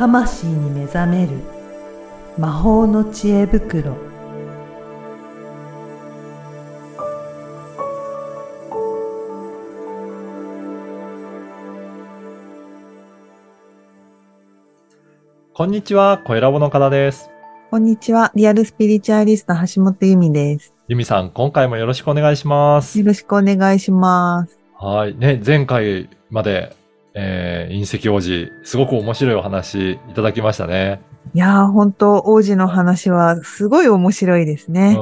魂に目覚める魔法の知恵袋こんにちは、声ラボの方です。こんにちは。リアルスピリチュアリスト橋本由美です。ゆみさん、今回もよろしくお願いしますよ。ろしくお願いします。はい。ね、前回まで、えー、隕石王子、すごく面白いお話いただきましたね。いやー、本当王子の話はすごい面白いですね。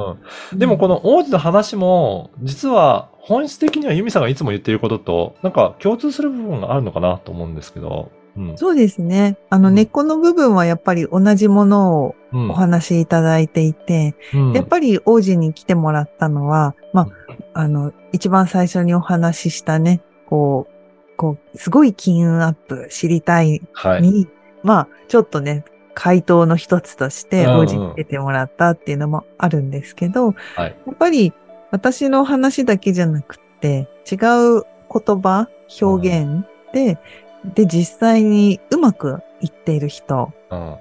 うん。でもこの王子の話も、実は本質的にはユミさんがいつも言っていることと、なんか共通する部分があるのかなと思うんですけど。うん。そうですね。あの、うん根っこの部分はやっぱり同じものをうんお話しいただいていて、うんやっぱり王子に来てもらったのは、まあ、あの、一番最初にお話ししたね、こう、こう、すごい金運アップ知りたいはい。に、まあ、ちょっとね、回答の一つとしてうんうん王子に出てもらったっていうのもあるんですけど、はい。やっぱり私の話だけじゃなくって、違う言葉、表現で、で、実際にうまくいっている人うん。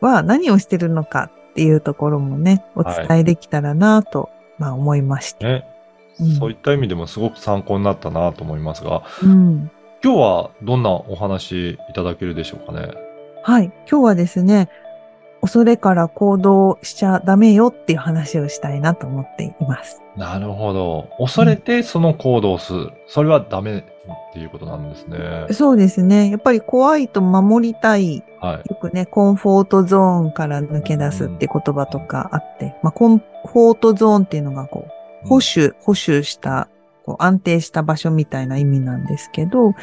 は何をしてるのかっていうところもね、お伝えできたらなと、まあ思いまして。ね。うんそういった意味でもすごく参考になったなと思いますが、うん。今日はどんなお話いただけるでしょうかね？はい。今日はですね、恐れから行動しちゃダメよっていう話をしたいなと思っています。なるほど。恐れてその行動をする。それはダメっていうことなんですね。そうですね。やっぱり怖いと守りたいはい。よくね、コンフォートゾーンから抜け出すって言葉とかあって、まあ、コンフォートゾーンっていうのがこう、保守、保守した、こう安定した場所みたいな意味なんですけど、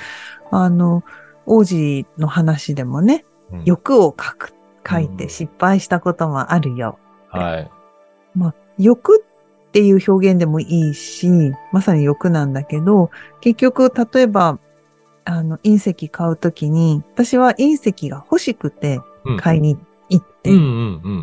あの、王子の話でもね、うん欲を書く、書いうんて失敗したこともあるよ。はい。まあ、欲っていう表現でもいいし、まさに欲なんだけど、結局、例えば、あの、隕石買うときに、私は隕石が欲しくてうん買いに行って。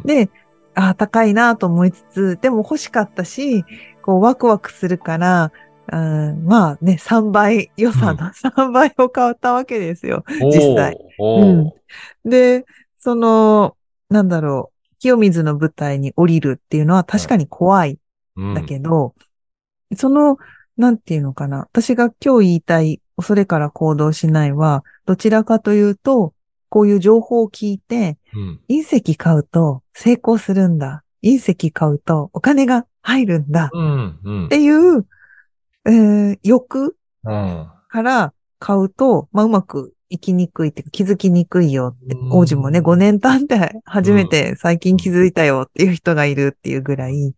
で、ああ、高いなと思いつつ、でも欲しかったし、こう、ワクワクするから、うんまあね、3倍、予算の3倍を買ったわけですよ。実際おー。おーで、その、なんだろう、清水の舞台に降りるっていうのは確かに怖いうんだけど、その、なんていうのかな。私が今日言いたい、恐れから行動しないは、どちらかというと、こういう情報を聞いて、うん隕石買うと成功するんだ。隕石買うとお金が入るんだ。うんうんっていう、えー欲うん。から買うと、まあ、うまくいきにくいって気づきにくいよってうん、王子もね、5年経って初めて最近気づいたよっていう人がいるっていうぐらい、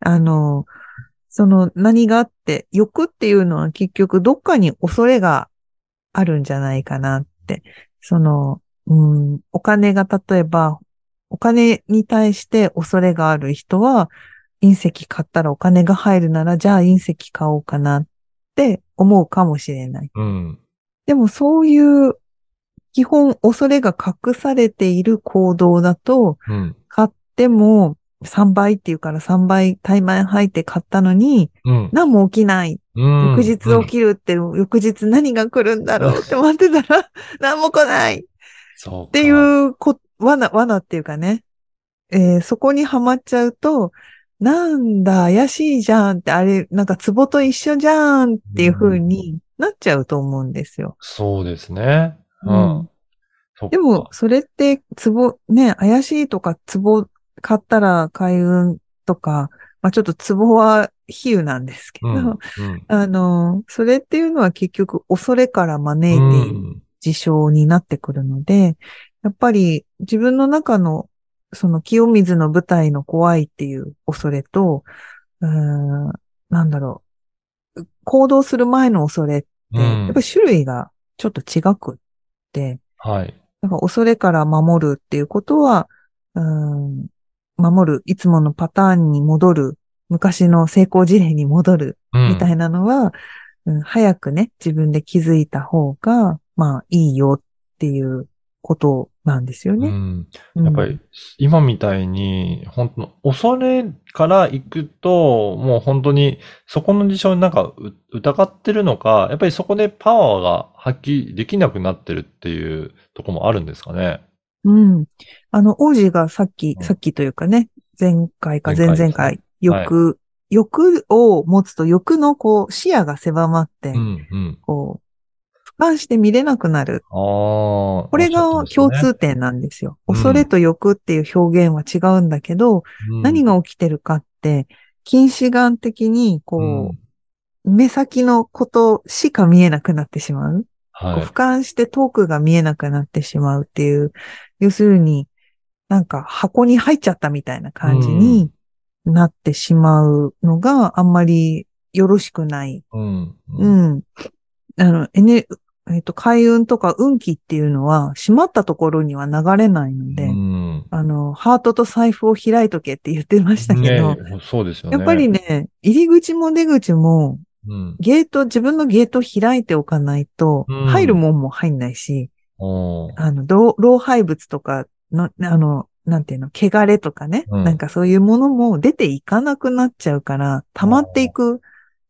あの、その何があって、欲っていうのは結局どっかに恐れがあるんじゃないかなって。その、うん、お金が例えば、お金に対して恐れがある人は、隕石買ったらお金が入るなら、じゃあ隕石買おうかなって思うかもしれない。うん。でもそういう基本恐れが隠されている行動だと、うん。買っても3倍っていうから3倍対面入って買ったのにうん。何も起きない。うん翌日起きるって、翌日何が来るんだろうって待ってたら 何も来ないっそうか。ていうこ罠、罠っていうかね。えーそこにはまっちゃうと、なんだ、怪しいじゃんって、あれ、なんか壺と一緒じゃんっていう風になっちゃうと思うんですよ。そうですね。ううんん。そっかでも、、それって、ツボ、ね、怪しいとか、ツボ買ったら開運とか、まあちょっとツボは比喩なんですけど、うん。うん。あの、それっていうのは結局恐れから招いているうん事象になってくるので、やっぱり自分の中のその清水の舞台の怖いっていう恐れと、うーん、なんだろう、行動する前の恐れって、うんやっぱり種類がちょっと違くって、はい。だから恐れから守るっていうことは、うーん、守る、いつものパターンに戻る、昔の成功事例に戻る、みたいいなのは、うん早くね、自分で気づいた方が、まあいいよっていうことなんですよね。うん。うんやっぱり、今みたいに、本当の、恐れから行くと、もう本当に、そこの事象になんかう疑ってるのか、やっぱりそこでパワーが発揮できなくなってるっていうところもあるんですかね。うん。あの、王子がさっき、うんさっきというかね、前回か前々前回ですね回、欲、欲を持つと欲のこう視野が狭まって、うん、うん。こう、俯瞰して見れなくなる。ここれが共通点なんですよ。うん恐れと欲っていう表現は違うんだけど、何が起きてるかって、近視眼的に、こう、目先のことしか見えなくなってしまう。はい。こう俯瞰して遠くが見えなくなってしまうっていう、要するに、なんか箱に入っちゃったみたいな感じになってしまうのがあんまりよろしくない。うん。ううん。ん。あの、エネ、えっと、海運とか運気っていうのは閉まったところには流れないので、うん。あの、ハートと財布を開いとけって言ってましたけど、ねそうですよね。やっぱりね、入り口も出口もうん。ゲート、自分のゲートを開いておかないと、うん入るもんも入んないし、あの、老老廃物とかの、あの、なんていうの、汚れとかね、うんなんかそういうものも出ていかなくなっちゃうから、溜まっていく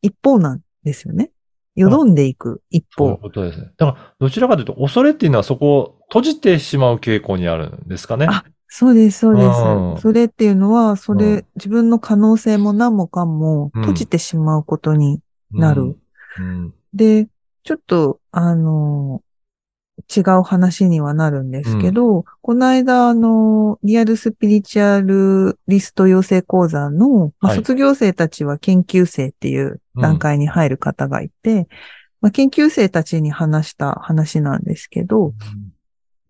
一方なんですよね。よどんでいく一そういう方。ことですね。だから、どちらかというと、恐れっていうのはそこを閉じてしまう傾向にあるんですかね。あそうです、そうでうんす。それっていうのは、それ、うん自分の可能性も何もかもうん閉じてしまうことになる。うん。で、ちょっと、あの、違う話にはなるんですけど、この間、あの、リアルスピリチュアルリスト養成講座の、まあはい。卒業生たちは研究生っていう段階に入る方がいて、まあ、研究生たちに話した話なんですけど、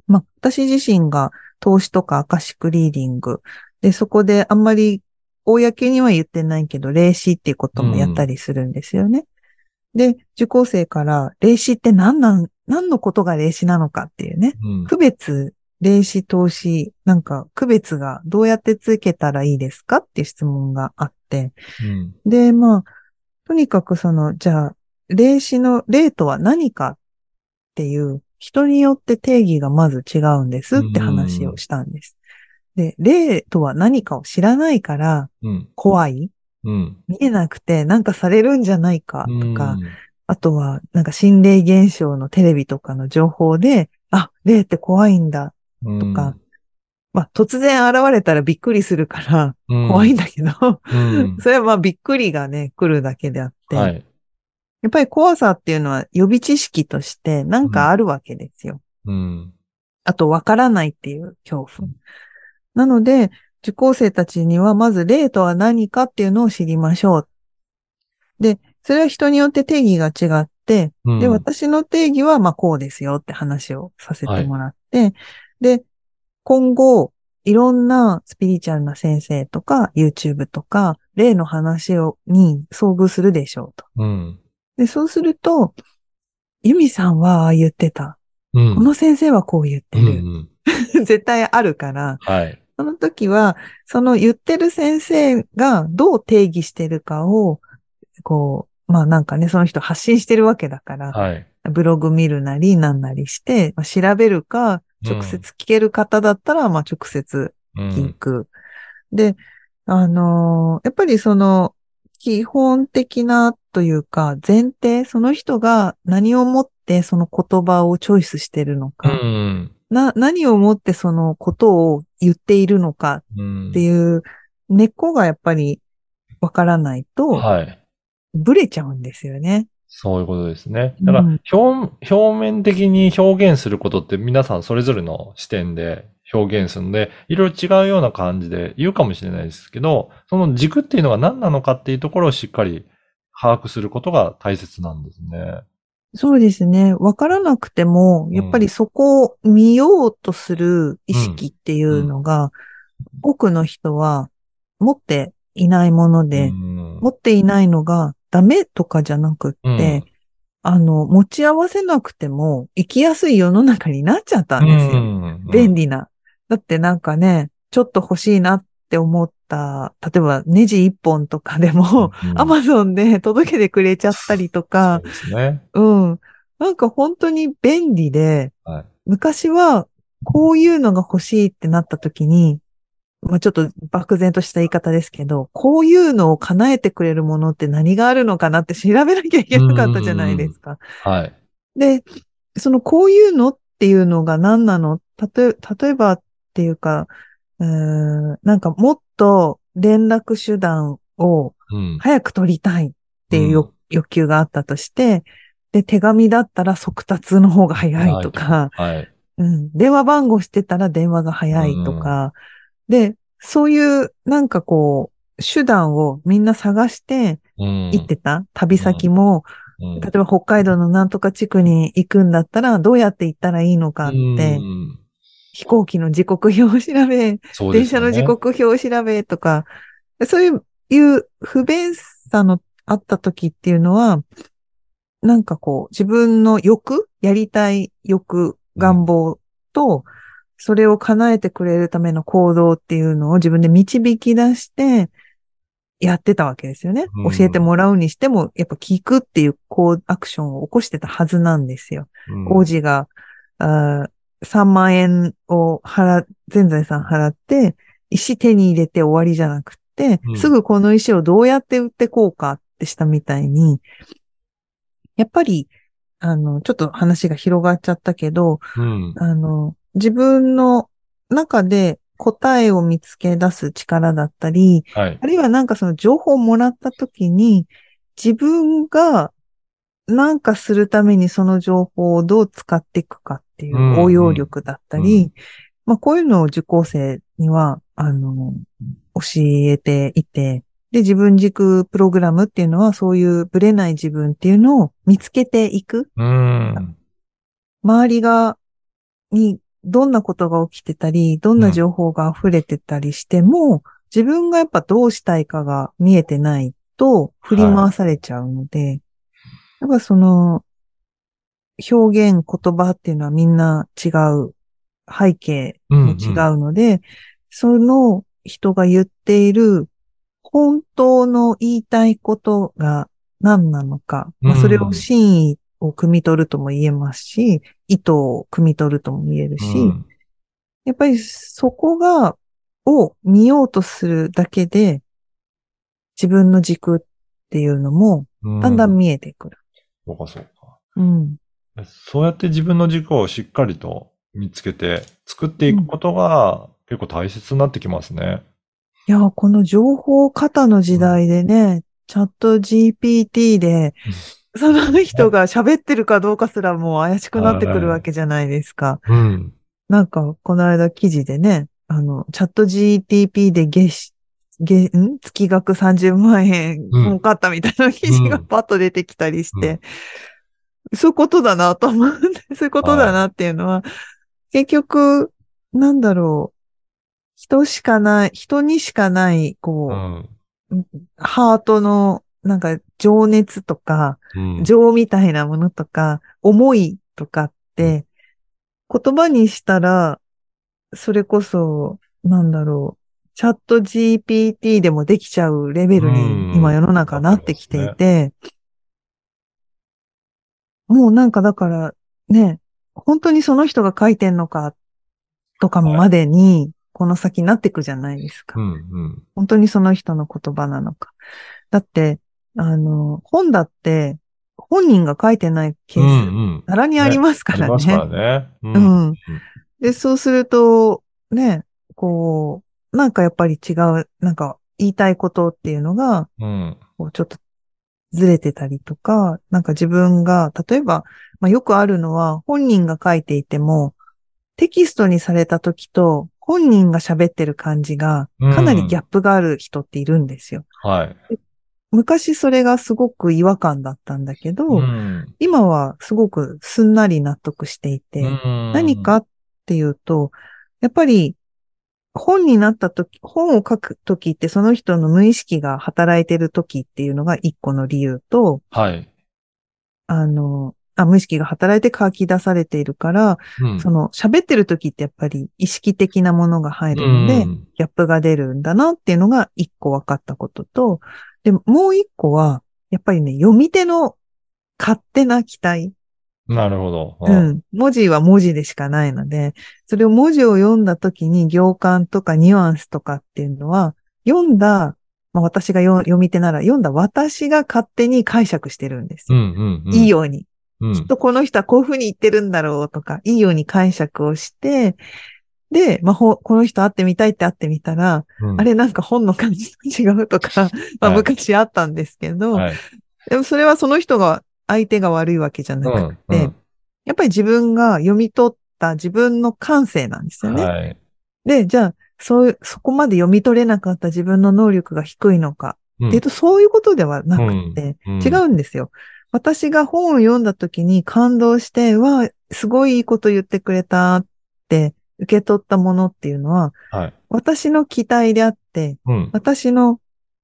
まあ、私自身が投資とかアカシックリーディング、で、そこであんまり公には言ってないけど、霊視っていうこともやったりするんですよね。で、受講生から、霊視って何なん、何のことが霊視なのかっていうね。うん。区別、霊視、投資、なんか区別がどうやってつけたらいいですかっていう質問があって。うん。で、まあ、とにかくその、じゃあ、霊視の霊とは何かっていう、人によって定義がまず違うんですって話をしたんです。で、霊とは何かを知らないからうん。怖い？うん。見えなくてなんかされるんじゃないかとか、うんあとはなんか心霊現象のテレビとかの情報で、あ、霊って怖いんだ。とか、まあ突然現れたらびっくりするからうん怖いんだけど、うん。それはまあびっくりがね、来るだけであって、はい。やっぱり怖さっていうのは予備知識としてなんかあるわけですよ。うん。あと、わからないっていう恐怖うん。なので、受講生たちにはまず霊とは何かっていうのを知りましょう。で、それは人によって定義が違って、うんで、私の定義はまあこうですよって話をさせてもらって、で、今後、いろんなスピリチュアルな先生とか、YouTube とか、霊の話を、に遭遇するでしょうと。うん。で、そうすると、ユミさんは言ってた。うん。この先生はこう言ってうんうる。ん。絶対あるから、はい。その時は、その言ってる先生がどう定義してるかを、こう、まあなんかね、その人発信してるわけだから、はい。ブログ見るなりなんなりして、まあ、調べるか、直接聞ける方だったら、まあ直接う聞ん。く。で、あのーやっぱりその、基本的なというか、前提、その人が何をもってその言葉をチョイスしてるのうか、ん。な、何をもってそのことを言っているのかうん。っていう根っこがやっぱりわからないと、はい。ブレちゃうんですよね。そういうことですね。だから、うん表、表面的に表現することって皆さんそれぞれの視点で表現するので、いろいろ違うような感じで言うかもしれないですけど、その軸っていうのが何なのかっていうところをしっかり把握することが大切なんですね。そうですね。わからなくても、やっぱりそこを見ようとする意識っていうのが、多くの人は持っていないもので、うん持っていないのがダメとかじゃなくって、うんあの、持ち合わせなくても生きやすい世の中になっちゃったんですよ。うん便利な。だってなんかね、ちょっと欲しいなって思った、例えばネジ一本とかでも、うんアマゾンで 届けてくれちゃったりとかそう、ね。うん。なんか本当に便利で、はい。昔はこういうのが欲しいってなった時に、まあちょっと漠然とした言い方ですけど、こういうのを叶えてくれるものって何があるのかなって調べなきゃいけなかったじゃないですか。はい。で、そのこういうのっていうのが何なの？っ例え、例えばっていうか、うーん、なんかもっと連絡手段をうん。早く取りたいっていう欲,、欲求があったとして、で、手紙だったら速達の方が早いとか、はい。うん、電話番号してたら電話が早いとか、で、そういうなんかこう、手段をみんな探してうん。行ってた、旅先も、うん、例えば北海道のなんとか地区に行くんだったらどうやって行ったらいいのかって、うん。飛行機の時刻表を調べ、電車の時刻表を調べとか、そういういう不便さのあった時っていうのは、なんかこう、自分の欲、やりたい欲、願望と、それを叶えてくれるための行動っていうのを自分で導き出して、やってたわけですよね。うん教えてもらうにしても、やっぱ聞くっていうこうアクションを起こしてたはずなんですよ。うん王子が、あー3万円を払、全財産払って、石手に入れて終わりじゃなくって、うんすぐこの石をどうやって売ってこうかってしたみたいに、やっぱり、あの、ちょっと話が広がっちゃったけど、うん。あの、自分の中で答えを見つけ出す力だったり、はい。あるいはなんかその情報をもらったときに、自分がなんかするためにその情報をどう使っていくかっていううん応用力だったり、うんまあこういうのを受講生には、あの、教えていて、で、自分軸プログラムっていうのはそういうブレない自分っていうのを見つけていく。うん。周りが、にどんなことが起きてたり、どんな情報が溢れてたりしても、自分がやっぱどうしたいかが見えてないと振り回されちゃうので、やっぱその表現、言葉っていうのはみんな違う背景も違うので、その人が言っている本当の言いたいことが何なのか、まあ、うん。それを真意を汲み取るとも言えますし、意図を汲み取るとも言えるし、うんやっぱりそこが、を見ようとするだけで、自分の軸っていうのもうんだんだん見えてくる。そうか、そうか。うん。そうやって自分の軸をしっかりと見つけて作っていくことが結構大切になってきますね。いや、この情報過多の時代でね、チャット GPT で、その人が喋ってるかどうかすらもう怪しくなってくるわけじゃないですか。うん。なんか、この間記事でね、あの、チャット GTP で月月、ん？月額30万円うん儲かったみたいな記事がうんパッと出てきたりして、そういうことだなと思って、そういうことだなっていうのは、結局、なんだろう、人しかない、人にしかない、こう、うん。ハートの、なんか、情熱とか、うん。情みたいなものとか、思いとかって、言葉にしたら、それこそ、なんだろう、チャット GPT でもできちゃうレベルうんに今世の中なってきていて、もうなんかだから、ね、本当にその人が書いてんのか、とかまでに、この先なってくじゃないですか。うん。うん。本当にその人の言葉なのか。だって、あの、本だって、本人が書いてないケうん。ース、うん。ざらにありますからね。ありますからね。ううん。で、そうすると、ね、こう、なんかやっぱり違う、なんか言いたいことっていうのが、うん。こうちょっとずれてたりとか、なんか自分が、例えば、まあよくあるのは、本人が書いていても、テキストにされた時と、本人が喋ってる感じが、かなりギャップがある人っているんですよ。はい。昔それがすごく違和感だったんだけど、うん。今はすごくすんなり納得していて、うん何かっていうと、やっぱり本になった時、本を書く時ってその人の無意識が働いてる時っていうのが一個の理由と、はい。あの、あ無意識が働いて書き出されているから、うん。その喋ってる時ってやっぱり意識的なものが入るので、うんギャップが出るんだなっていうのが一個分かったことと、で、もう一個は、やっぱりね、読み手の勝手な期待。なるほど。う。ん。文字は文字でしかないので、それを文字を読んだ時に行間とかニュアンスとかっていうのは、読んだ、まあ私が読読み手なら読んだ私が勝手に解釈してるんですうんよ。うんうん。いいように。うん。きっとこの人はこういうふうに言ってるんだろうとか、いいように解釈をして、で、まこの人会ってみたいって会ってみたら、うんあれなんか本の感じと違うとか、まあはい昔あったんですけど、はい。でもそれはその人が、相手が悪いわけじゃなくて、うんやっぱり自分が読み取った自分の感性なんですよね。はい。で、じゃあ、そういう、そこまで読み取れなかった自分の能力が低いのか、うんっていうと、そういうことではなくて、うん違うんですよ。私が本を読んだ時に感動して、わあ、すごいいいこと言ってくれたって受け取ったものっていうのは、はい。私の期待であって、うん。私の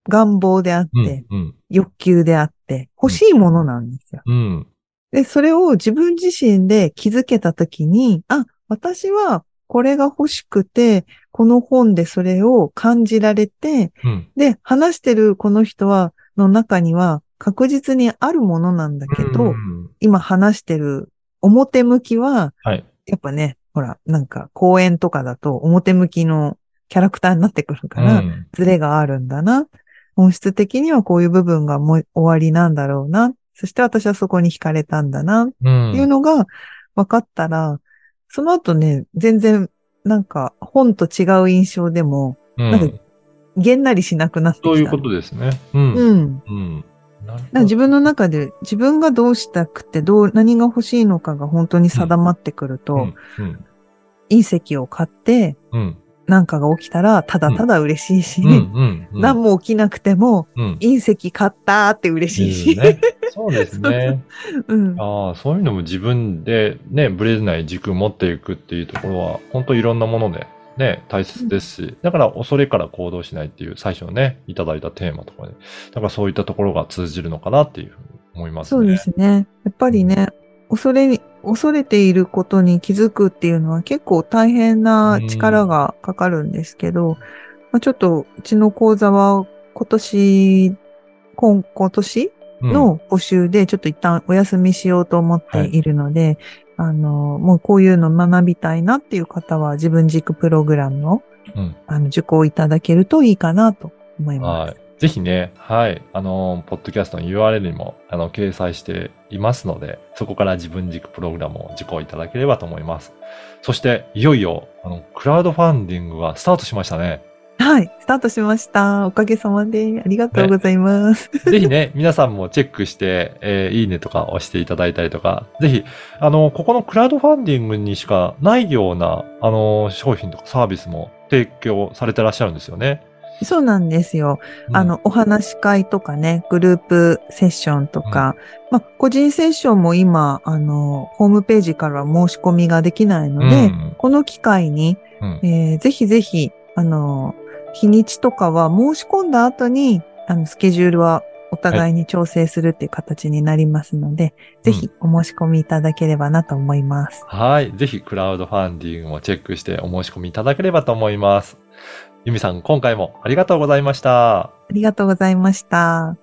願望であって、うん。うん。欲求であって、欲しいものなんですよ。うん。で、それを自分自身で気づけたときに、あ、私はこれが欲しくて、この本でそれを感じられて、うん。で、話してるこの人は、の中には確実にあるものなんだけど、うん今話してる表向きは、はい。やっぱね、ほら、なんか公演とかだと表向きのキャラクターになってくるから、うんズレがあるんだな。本質的にはこういう部分がもう終わりなんだろうな。そして私はそこに惹かれたんだな。うん。っていうのが分かったら、その後ね、全然なんか本と違う印象でも、うんなんかげんなりしなくなってきた。そういうことですね。うん。うん。うん。自分の中で自分がどうしたくて、どう、何が欲しいのかが本当に定まってくると、うん。うん。隕石を買って、うん。なんかが起きたら、ただただ嬉しいし。何も起きなくても、うん。隕石買ったって嬉しいし、ね。そうですね。うん。ああ、そういうのも自分でね、ブレない軸を持っていくっていうところは、本当いろんなものでね、大切ですし、だから恐れから行動しないっていう最初のね、いただいたテーマとかで、だからそういったところが通じるのかなっていうふうに思いますね。そうですね。やっぱりね、恐れに、恐れていることに気づくっていうのは結構大変な力がかかるんですけど、まあ、ちょっとうちの講座は今年、今今年うん。の募集でちょっと一旦お休みしようと思っているので、あの、もうこういうの学びたいなっていう方は自分軸プログラムをうん。あの受講いただけるといいかなと思います。はい。ぜひね、はい。あの、ポッドキャストの URL にも、あの、掲載していますので、そこから自分軸プログラムを受講いただければと思います。そして、いよいよ、あの、クラウドファンディングがスタートしましたね。はい、スタートしました。おかげさまでありがとうございます。ぜひね、皆さんもチェックして、えーいいねとか押していただいたりとか、ぜひ、あの、ここのクラウドファンディングにしかないような、あの、商品とかサービスも提供されてらっしゃるんですよね。そうなんですよ。うんあの、お話し会とかね、グループセッションとか、まあ、個人セッションも今、あの、ホームページからは申し込みができないので、うんこの機会に、うんえーぜひぜひ、あの、日にちとかは申し込んだ後に、あの、スケジュールはお互いに調整するっていう形になりますので、ぜひお申し込みいただければなと思います。はい。ぜひ、クラウドファンディングもチェックしてお申し込みいただければと思います。ゆみさん、今回もありがとうございました。ありがとうございました。